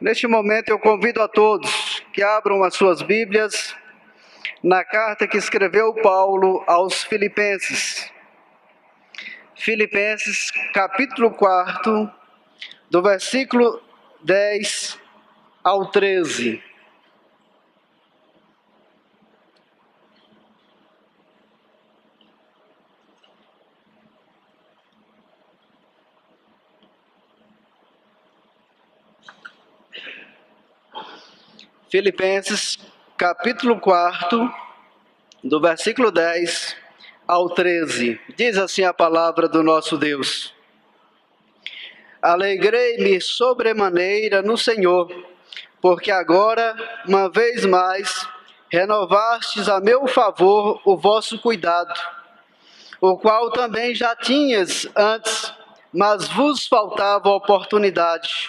Neste momento eu convido a todos que abram as suas Bíblias na carta que escreveu Paulo aos Filipenses. Filipenses, capítulo 4, do versículo 10 ao 13. Filipenses, capítulo 4, do versículo 10 ao 13. Diz assim a palavra do nosso Deus: Alegrei-me sobremaneira no Senhor, porque agora, uma vez mais, renovastes a meu favor o vosso cuidado, o qual também já tinhas antes, mas vos faltava oportunidade.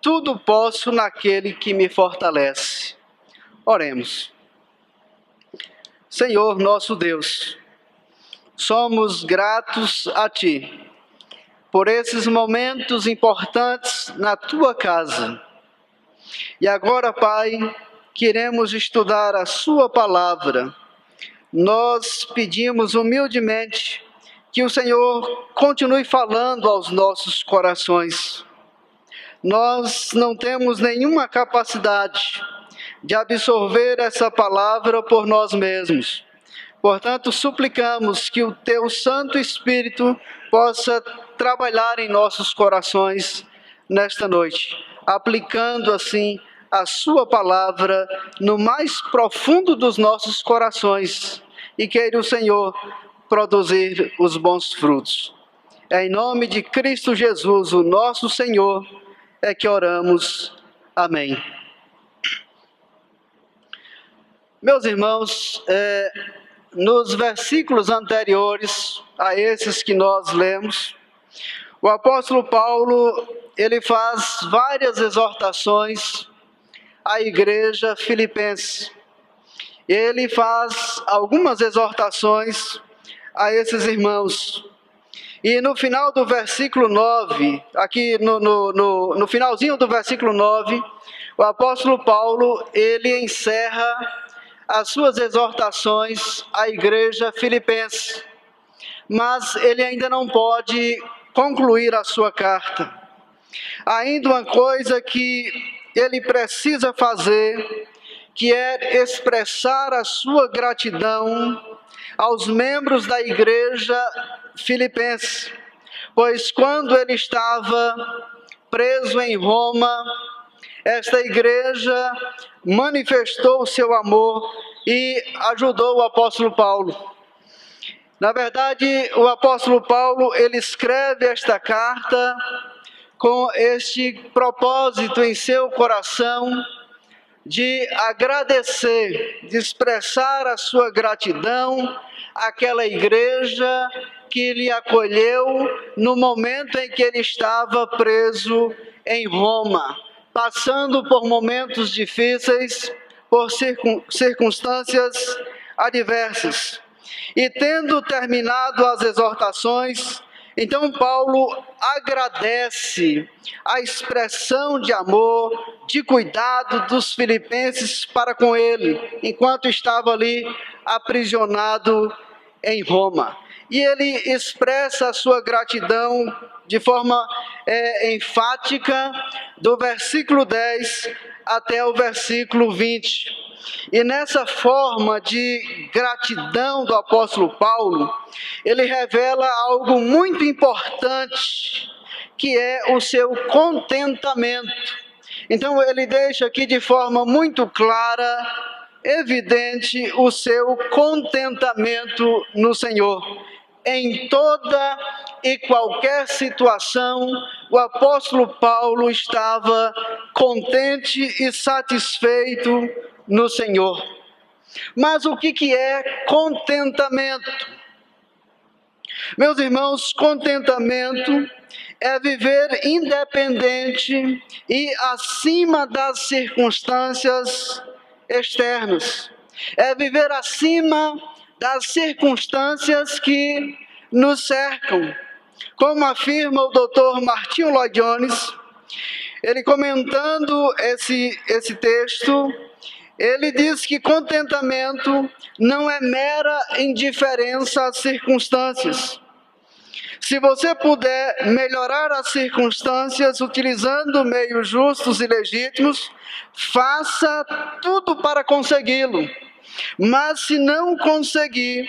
tudo posso naquele que me fortalece. Oremos. Senhor nosso Deus, somos gratos a Ti por esses momentos importantes na Tua casa. E agora, Pai, queremos estudar a Sua palavra. Nós pedimos humildemente que o Senhor continue falando aos nossos corações nós não temos nenhuma capacidade de absorver essa palavra por nós mesmos. Portanto, suplicamos que o teu Santo Espírito possa trabalhar em nossos corações nesta noite, aplicando assim a Sua palavra no mais profundo dos nossos corações e queira o Senhor produzir os bons frutos. É em nome de Cristo Jesus, o nosso Senhor é que oramos. Amém. Meus irmãos, é, nos versículos anteriores a esses que nós lemos, o apóstolo Paulo ele faz várias exortações à igreja filipense. Ele faz algumas exortações a esses irmãos. E no final do versículo 9, aqui no, no, no, no finalzinho do versículo 9, o apóstolo Paulo, ele encerra as suas exortações à igreja filipense. Mas ele ainda não pode concluir a sua carta. Ainda uma coisa que ele precisa fazer, que é expressar a sua gratidão aos membros da igreja filipense, pois quando ele estava preso em Roma, esta igreja manifestou o seu amor e ajudou o apóstolo Paulo. Na verdade, o apóstolo Paulo, ele escreve esta carta com este propósito em seu coração de agradecer, de expressar a sua gratidão àquela igreja que lhe acolheu no momento em que ele estava preso em Roma, passando por momentos difíceis, por circunstâncias adversas. E tendo terminado as exortações, então, Paulo agradece a expressão de amor, de cuidado dos filipenses para com ele, enquanto estava ali aprisionado em Roma. E ele expressa a sua gratidão de forma é, enfática, do versículo 10 até o versículo 20. E nessa forma de gratidão do apóstolo Paulo, ele revela algo muito importante, que é o seu contentamento. Então ele deixa aqui de forma muito clara, evidente, o seu contentamento no Senhor. Em toda e qualquer situação, o apóstolo Paulo estava contente e satisfeito no Senhor. Mas o que, que é contentamento? Meus irmãos, contentamento é viver independente e acima das circunstâncias externas. É viver acima das circunstâncias que nos cercam. Como afirma o doutor Martinho Jones, ele comentando esse, esse texto, ele diz que contentamento não é mera indiferença às circunstâncias. Se você puder melhorar as circunstâncias utilizando meios justos e legítimos, faça tudo para consegui-lo. Mas se não conseguir,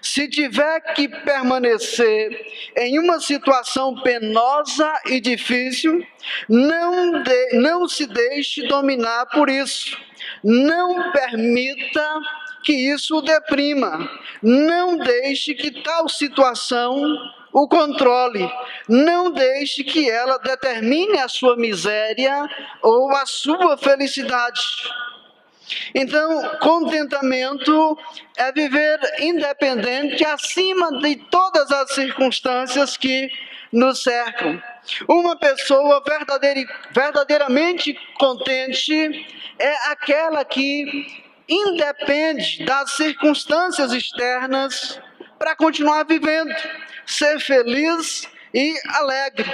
se tiver que permanecer em uma situação penosa e difícil, não, de, não se deixe dominar por isso. Não permita que isso o deprima. Não deixe que tal situação o controle. Não deixe que ela determine a sua miséria ou a sua felicidade. Então, contentamento é viver independente acima de todas as circunstâncias que nos cercam. Uma pessoa verdadeiramente contente é aquela que independe das circunstâncias externas para continuar vivendo, ser feliz e alegre.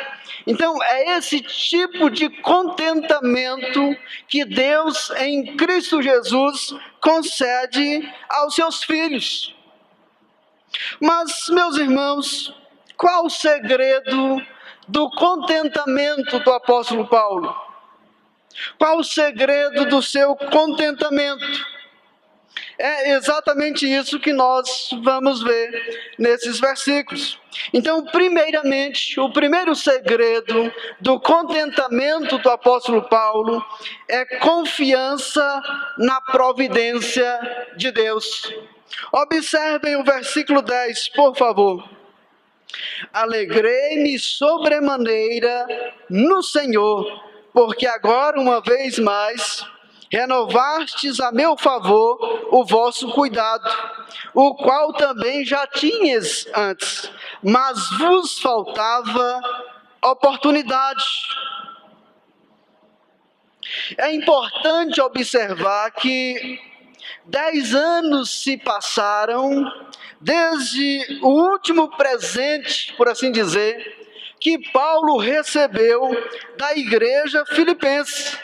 Então, é esse tipo de contentamento que Deus, em Cristo Jesus, concede aos seus filhos. Mas, meus irmãos, qual o segredo do contentamento do apóstolo Paulo? Qual o segredo do seu contentamento? É exatamente isso que nós vamos ver nesses versículos. Então, primeiramente, o primeiro segredo do contentamento do apóstolo Paulo é confiança na providência de Deus. Observem o versículo 10, por favor. Alegrei-me sobremaneira no Senhor, porque agora, uma vez mais, renovastes a meu favor o vosso cuidado, o qual também já tinhas antes, mas vos faltava oportunidade. É importante observar que dez anos se passaram desde o último presente, por assim dizer, que Paulo recebeu da igreja filipense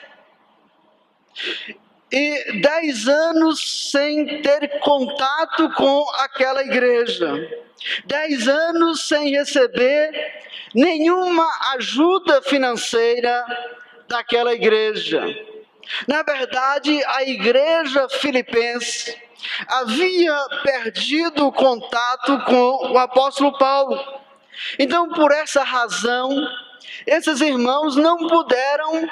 e dez anos sem ter contato com aquela igreja, dez anos sem receber nenhuma ajuda financeira daquela igreja. Na verdade, a igreja filipense havia perdido contato com o apóstolo Paulo. Então, por essa razão, esses irmãos não puderam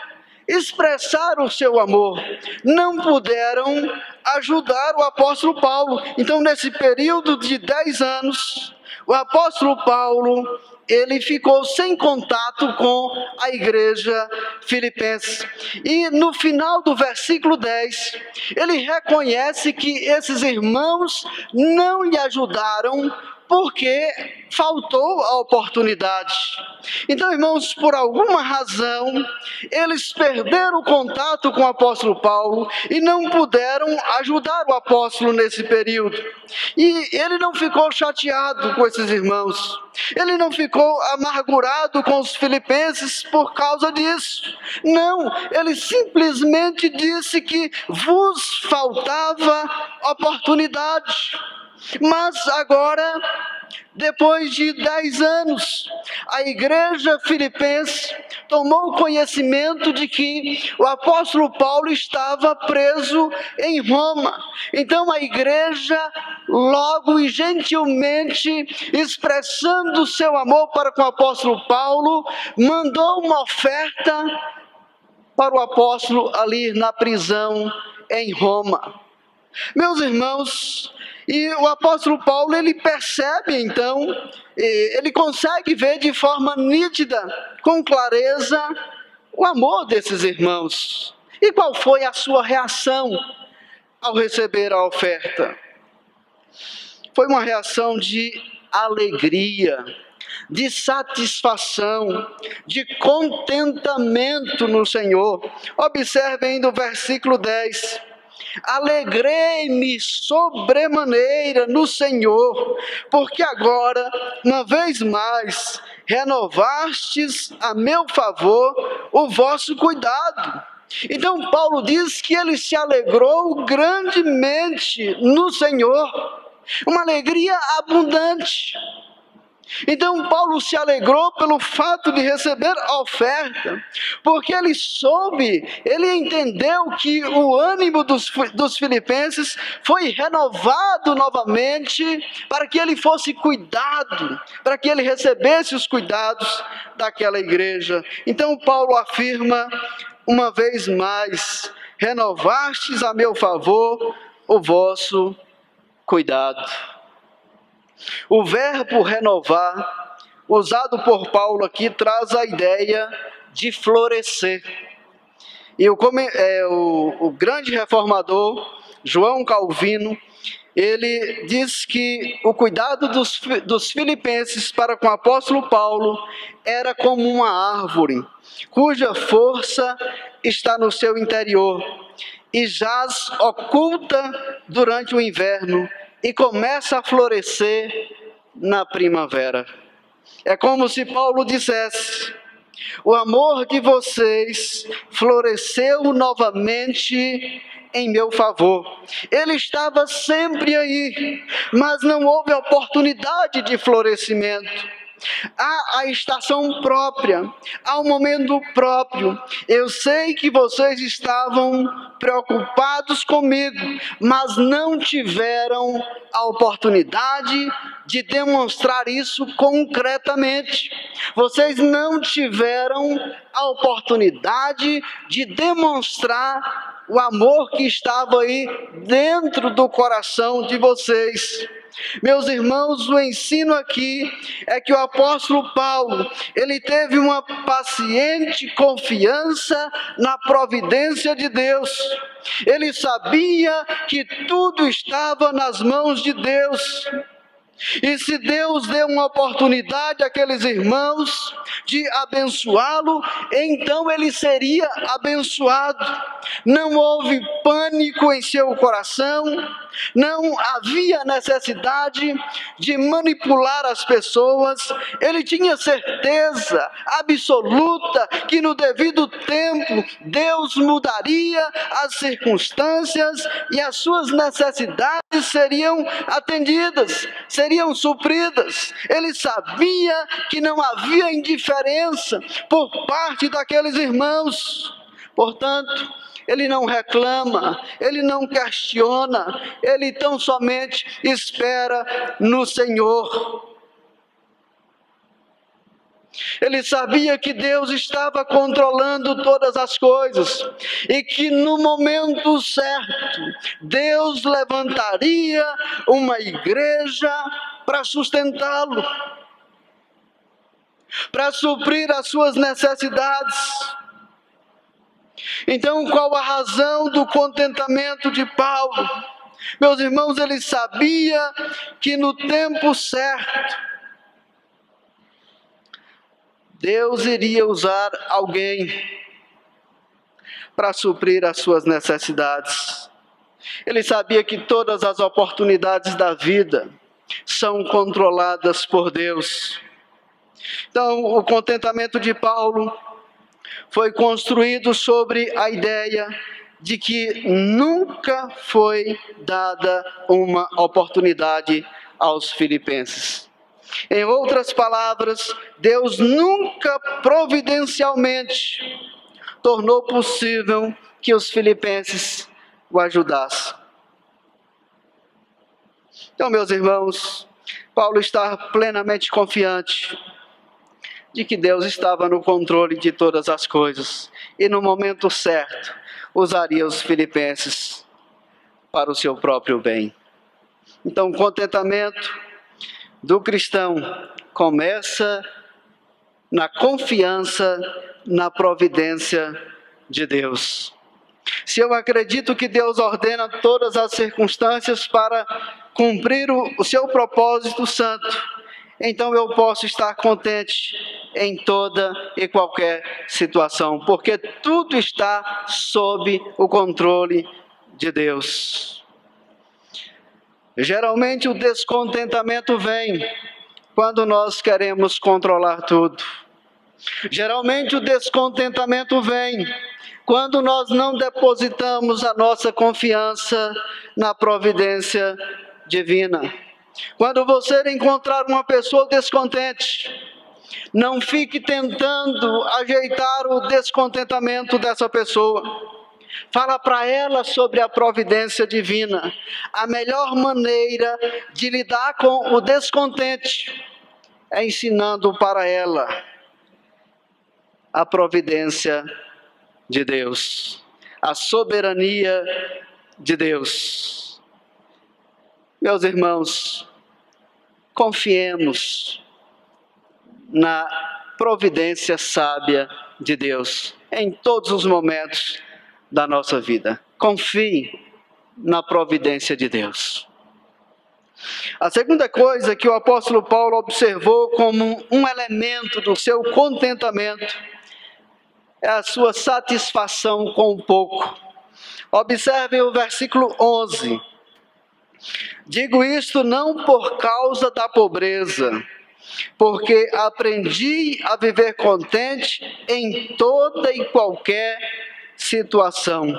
expressar o seu amor, não puderam ajudar o apóstolo Paulo. Então, nesse período de dez anos, o apóstolo Paulo ele ficou sem contato com a igreja filipense. E no final do versículo 10, ele reconhece que esses irmãos não lhe ajudaram porque faltou a oportunidade. Então, irmãos, por alguma razão, eles perderam o contato com o apóstolo Paulo e não puderam ajudar o apóstolo nesse período. E ele não ficou chateado com esses irmãos, ele não ficou amargurado com os filipenses por causa disso. Não, ele simplesmente disse que vos faltava oportunidade. Mas agora, depois de dez anos, a igreja filipense tomou conhecimento de que o apóstolo Paulo estava preso em Roma. Então a igreja, logo e gentilmente, expressando seu amor para com o apóstolo Paulo, mandou uma oferta para o apóstolo ali na prisão em Roma. Meus irmãos, e o apóstolo Paulo, ele percebe então, ele consegue ver de forma nítida, com clareza, o amor desses irmãos. E qual foi a sua reação ao receber a oferta? Foi uma reação de alegria, de satisfação, de contentamento no Senhor. Observe ainda o versículo 10. Alegrei-me sobremaneira no Senhor, porque agora, uma vez mais, renovastes a meu favor o vosso cuidado. Então, Paulo diz que ele se alegrou grandemente no Senhor, uma alegria abundante. Então Paulo se alegrou pelo fato de receber a oferta, porque ele soube, ele entendeu que o ânimo dos, dos filipenses foi renovado novamente para que ele fosse cuidado, para que ele recebesse os cuidados daquela igreja. Então Paulo afirma uma vez mais: renovastes a meu favor o vosso cuidado. O verbo renovar, usado por Paulo aqui, traz a ideia de florescer. E o, é, o, o grande reformador, João Calvino, ele diz que o cuidado dos, dos filipenses para com o apóstolo Paulo era como uma árvore, cuja força está no seu interior e jaz oculta durante o inverno e começa a florescer na primavera. É como se Paulo dissesse: o amor de vocês floresceu novamente em meu favor. Ele estava sempre aí, mas não houve oportunidade de florescimento. Há a estação própria, há o momento próprio. Eu sei que vocês estavam preocupados comigo, mas não tiveram a oportunidade de demonstrar isso concretamente. Vocês não tiveram a oportunidade de demonstrar o amor que estava aí dentro do coração de vocês. Meus irmãos, o ensino aqui é que o apóstolo Paulo, ele teve uma paciente confiança na providência de Deus. Ele sabia que tudo estava nas mãos de Deus. E se Deus deu uma oportunidade àqueles irmãos de abençoá-lo, então ele seria abençoado. Não houve pânico em seu coração, não havia necessidade de manipular as pessoas, ele tinha certeza absoluta que no devido tempo Deus mudaria as circunstâncias e as suas necessidades seriam atendidas, seriam supridas. Ele sabia que não havia indiferença por parte daqueles irmãos. Portanto, ele não reclama, ele não questiona, ele tão somente espera no Senhor. Ele sabia que Deus estava controlando todas as coisas e que no momento certo Deus levantaria uma igreja para sustentá-lo, para suprir as suas necessidades. Então, qual a razão do contentamento de Paulo? Meus irmãos, ele sabia que no tempo certo, Deus iria usar alguém para suprir as suas necessidades. Ele sabia que todas as oportunidades da vida são controladas por Deus. Então, o contentamento de Paulo foi construído sobre a ideia de que nunca foi dada uma oportunidade aos filipenses. Em outras palavras, Deus nunca providencialmente tornou possível que os filipenses o ajudassem. Então, meus irmãos, Paulo está plenamente confiante de que Deus estava no controle de todas as coisas e no momento certo usaria os filipenses para o seu próprio bem. Então, contentamento do cristão começa na confiança na providência de Deus. Se eu acredito que Deus ordena todas as circunstâncias para cumprir o, seu propósito santo, então eu posso estar contente em toda e qualquer situação, porque tudo está sob o controle de Deus. Geralmente o descontentamento vem quando nós queremos controlar tudo. Geralmente o descontentamento vem quando nós não depositamos a nossa confiança na providência divina. Quando você encontrar uma pessoa descontente, não fique tentando ajeitar o descontentamento dessa pessoa. Fala para ela sobre a providência divina. A melhor maneira de lidar com o descontente é ensinando para ela a providência de Deus, a soberania de Deus. Meus irmãos, confiemos na providência sábia de Deus em todos os momentos da nossa vida. Confie na providência de Deus. A segunda coisa que o apóstolo Paulo observou como um elemento do seu contentamento é a sua satisfação com o pouco. Observem o versículo 11. Digo isto não por causa da pobreza, porque aprendi a viver contente em toda e qualquer situação.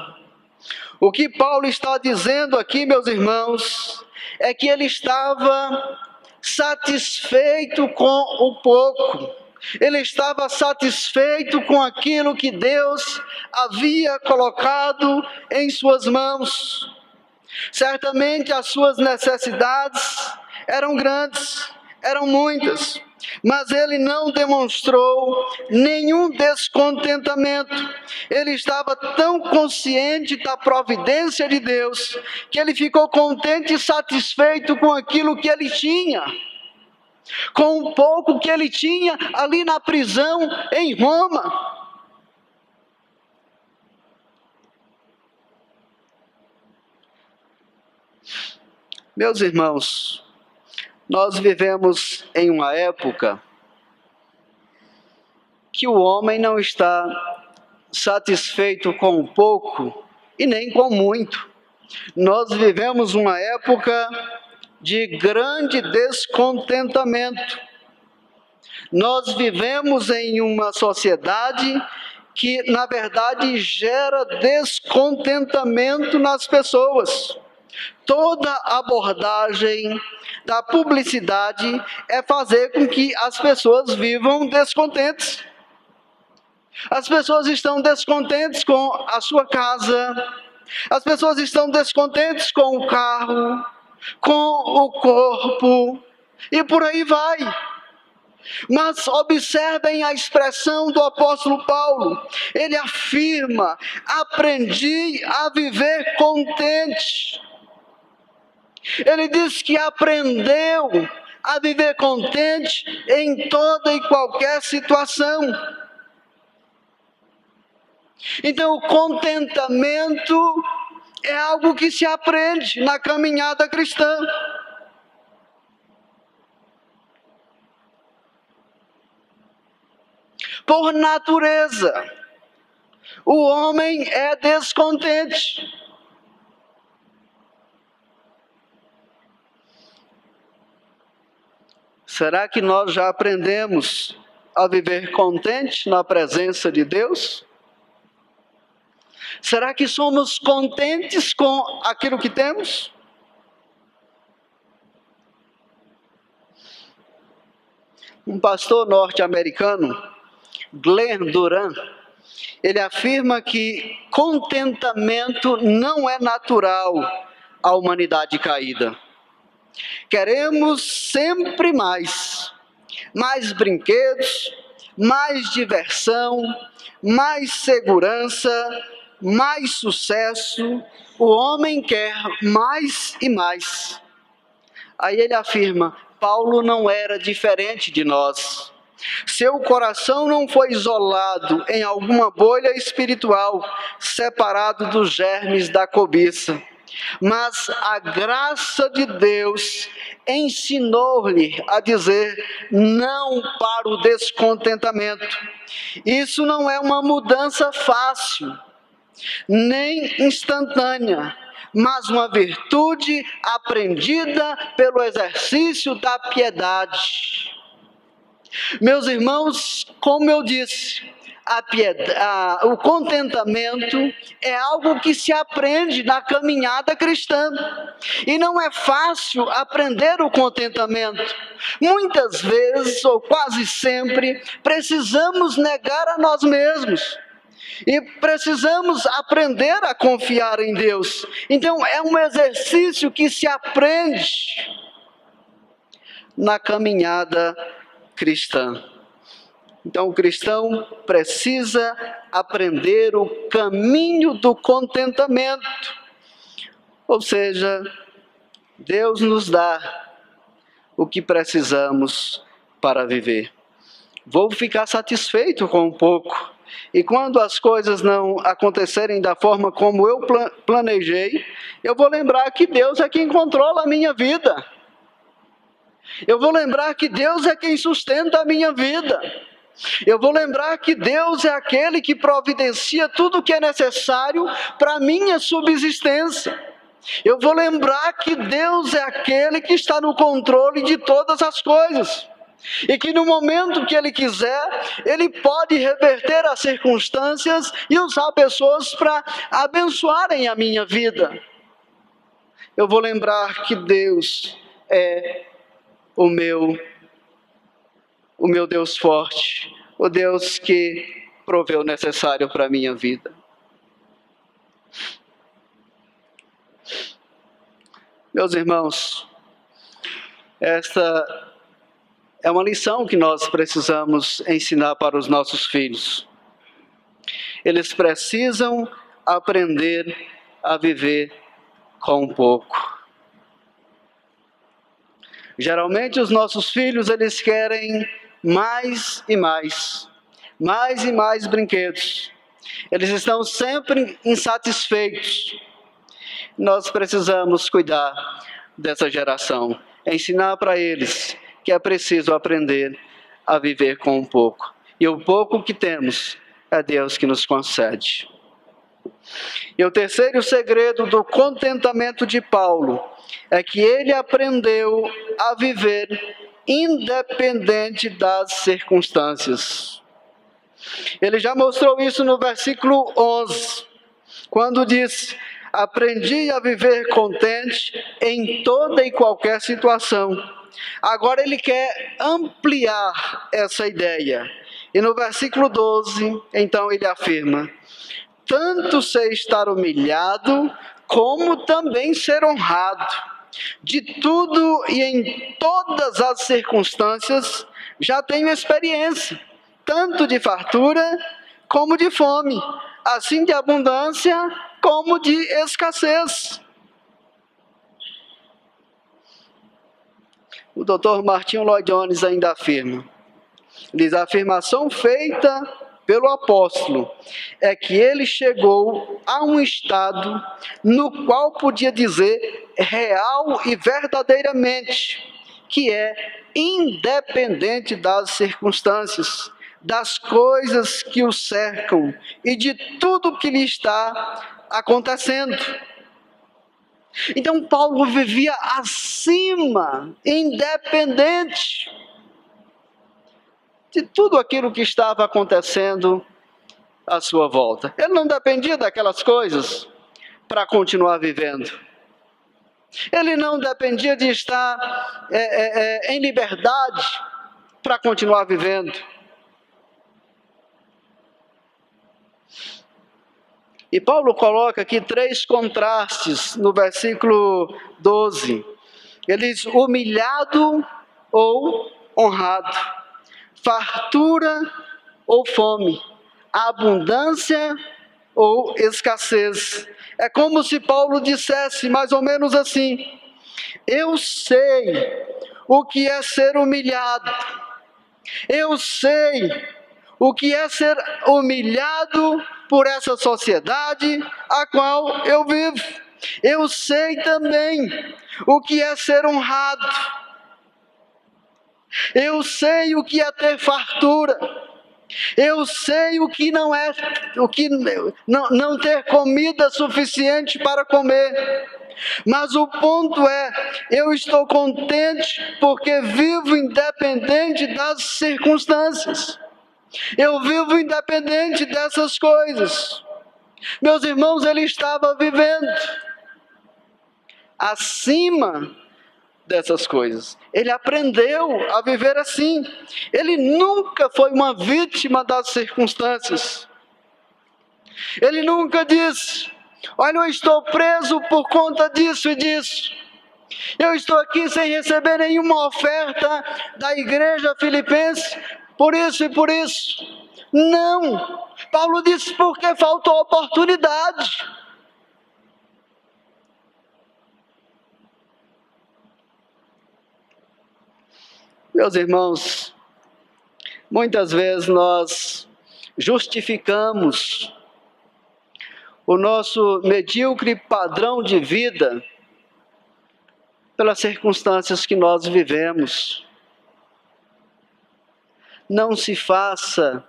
O que Paulo está dizendo aqui, meus irmãos, é que ele estava satisfeito com o pouco. Ele estava satisfeito com aquilo que Deus havia colocado em suas mãos. Certamente as suas necessidades eram grandes, eram muitas, mas ele não demonstrou nenhum descontentamento. Ele estava tão consciente da providência de Deus que ele ficou contente e satisfeito com aquilo que ele tinha. Com o pouco que ele tinha ali na prisão em Roma. Meus irmãos, nós vivemos em uma época que o homem não está satisfeito com pouco e nem com muito. Nós vivemos uma época de grande descontentamento. Nós vivemos em uma sociedade que, na verdade, gera descontentamento nas pessoas. Toda abordagem da publicidade é fazer com que as pessoas vivam descontentes. As pessoas estão descontentes com a sua casa, as pessoas estão descontentes com o carro, com o corpo, e por aí vai. Mas observem a expressão do apóstolo Paulo. Ele afirma: aprendi a viver contente. Ele diz que aprendeu a viver contente em toda e qualquer situação. Então, o contentamento é algo que se aprende na caminhada cristã. Por natureza, o homem é descontente. Será que nós já aprendemos a viver contente na presença de Deus? Será que somos contentes com aquilo que temos? Um pastor norte-americano, Glenn Duran, ele afirma que contentamento não é natural à humanidade caída. Queremos sempre mais. Mais brinquedos, mais diversão, mais segurança, mais sucesso, o homem quer mais e mais. Aí ele afirma: Paulo não era diferente de nós. Seu coração não foi isolado em alguma bolha espiritual, separado dos germes da cobiça. Mas a graça de Deus ensinou-lhe a dizer não para o descontentamento. Isso não é uma mudança fácil, nem instantânea, mas uma virtude aprendida pelo exercício da piedade. Meus irmãos, como eu disse, a piedade, a, o contentamento é algo que se aprende na caminhada cristã. E não é fácil aprender o contentamento. Muitas vezes, ou quase sempre, precisamos negar a nós mesmos. E precisamos aprender a confiar em Deus. Então, é um exercício que se aprende na caminhada cristã. Então, o cristão precisa aprender o caminho do contentamento. Ou seja, Deus nos dá o que precisamos para viver. Vou ficar satisfeito com um pouco. E quando as coisas não acontecerem da forma como eu planejei, eu vou lembrar que Deus é quem controla a minha vida. Eu vou lembrar que Deus é quem sustenta a minha vida. Eu vou lembrar que Deus é aquele que providencia tudo o que é necessário para a minha subsistência. Eu vou lembrar que Deus é aquele que está no controle de todas as coisas. E que no momento que Ele quiser, Ele pode reverter as circunstâncias e usar pessoas para abençoarem a minha vida. Eu vou lembrar que Deus é o meu o meu Deus forte, o Deus que proveu o necessário para a minha vida. Meus irmãos, esta é uma lição que nós precisamos ensinar para os nossos filhos. Eles precisam aprender a viver com pouco. Geralmente os nossos filhos eles querem mais e mais, mais e mais brinquedos. Eles estão sempre insatisfeitos. Nós precisamos cuidar dessa geração, ensinar para eles que é preciso aprender a viver com um pouco. E o pouco que temos é Deus que nos concede. E o terceiro segredo do contentamento de Paulo é que ele aprendeu a viver independente das circunstâncias. Ele já mostrou isso no versículo 11, quando diz: Aprendi a viver contente em toda e qualquer situação. Agora ele quer ampliar essa ideia. E no versículo 12, então ele afirma: Tanto sei estar humilhado, como também ser honrado. De tudo e em todas as circunstâncias já tenho experiência, tanto de fartura como de fome, assim de abundância como de escassez. O Dr. Martinho Lloyd Jones ainda afirma: diz a afirmação feita pelo apóstolo é que ele chegou a um estado no qual podia dizer real e verdadeiramente que é independente das circunstâncias, das coisas que o cercam e de tudo que lhe está acontecendo. Então Paulo vivia acima, independente de tudo aquilo que estava acontecendo à sua volta. Ele não dependia daquelas coisas para continuar vivendo. Ele não dependia de estar é, é, é, em liberdade para continuar vivendo. E Paulo coloca aqui três contrastes no versículo 12. Ele diz: humilhado ou honrado fartura ou fome, abundância ou escassez. É como se Paulo dissesse mais ou menos assim: Eu sei o que é ser humilhado, eu sei o que é ser humilhado por essa sociedade a qual eu vivo. Eu sei também o que é ser honrado. Eu sei o que é ter fartura. Eu sei o que não é, o que não, não ter comida suficiente para comer. Mas o ponto é, eu estou contente porque vivo independente das circunstâncias. Eu vivo independente dessas coisas. Meus irmãos, ele estava vivendo acima dessas coisas. Ele aprendeu a viver assim. Ele nunca foi uma vítima das circunstâncias. Ele nunca disse: Olha, eu estou preso por conta disso e disso. Eu estou aqui sem receber nenhuma oferta da igreja filipense por isso e por isso. Não. Paulo disse porque faltou oportunidade. Meus irmãos, muitas vezes nós justificamos o nosso medíocre padrão de vida pelas circunstâncias que nós vivemos. Não se faça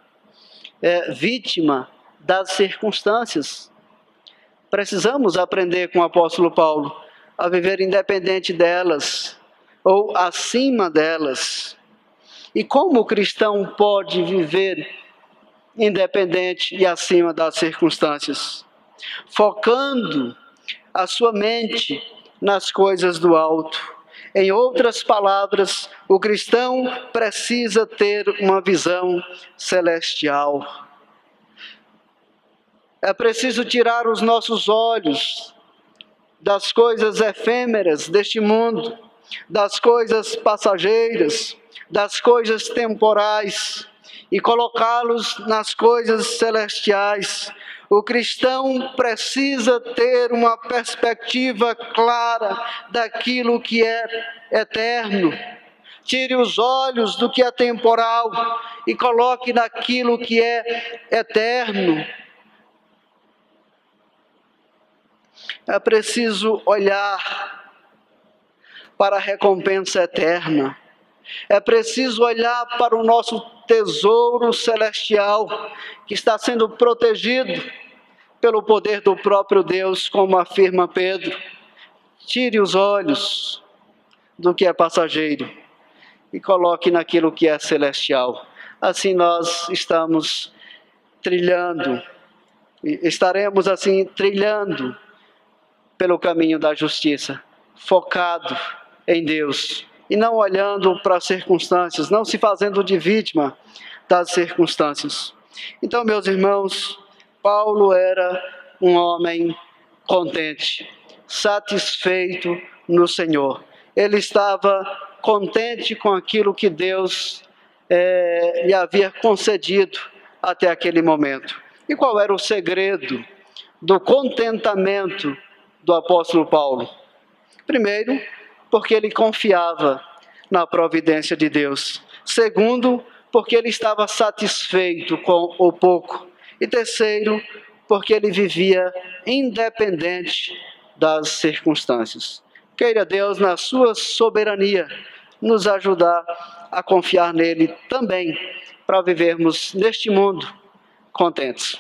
é, vítima das circunstâncias. Precisamos aprender com o apóstolo Paulo a viver independente delas ou acima delas. E como o cristão pode viver independente e acima das circunstâncias? Focando a sua mente nas coisas do alto. Em outras palavras, o cristão precisa ter uma visão celestial. É preciso tirar os nossos olhos das coisas efêmeras deste mundo das coisas passageiras, das coisas temporais e colocá-los nas coisas celestiais. O cristão precisa ter uma perspectiva clara daquilo que é eterno. Tire os olhos do que é temporal e coloque naquilo que é eterno. É preciso olhar para a recompensa eterna. É preciso olhar para o nosso tesouro celestial, que está sendo protegido pelo poder do próprio Deus, como afirma Pedro. Tire os olhos do que é passageiro e coloque naquilo que é celestial. Assim nós estamos trilhando, estaremos assim trilhando pelo caminho da justiça, focado em Deus e não olhando para as circunstâncias, não se fazendo de vítima das circunstâncias. Então, meus irmãos, Paulo era um homem contente, satisfeito no Senhor. Ele estava contente com aquilo que Deus é, lhe havia concedido até aquele momento. E qual era o segredo do contentamento do apóstolo Paulo? Primeiro, porque ele confiava na providência de Deus. Segundo, porque ele estava satisfeito com o pouco. E terceiro, porque ele vivia independente das circunstâncias. Queira Deus, na sua soberania, nos ajudar a confiar nele também, para vivermos neste mundo contentes.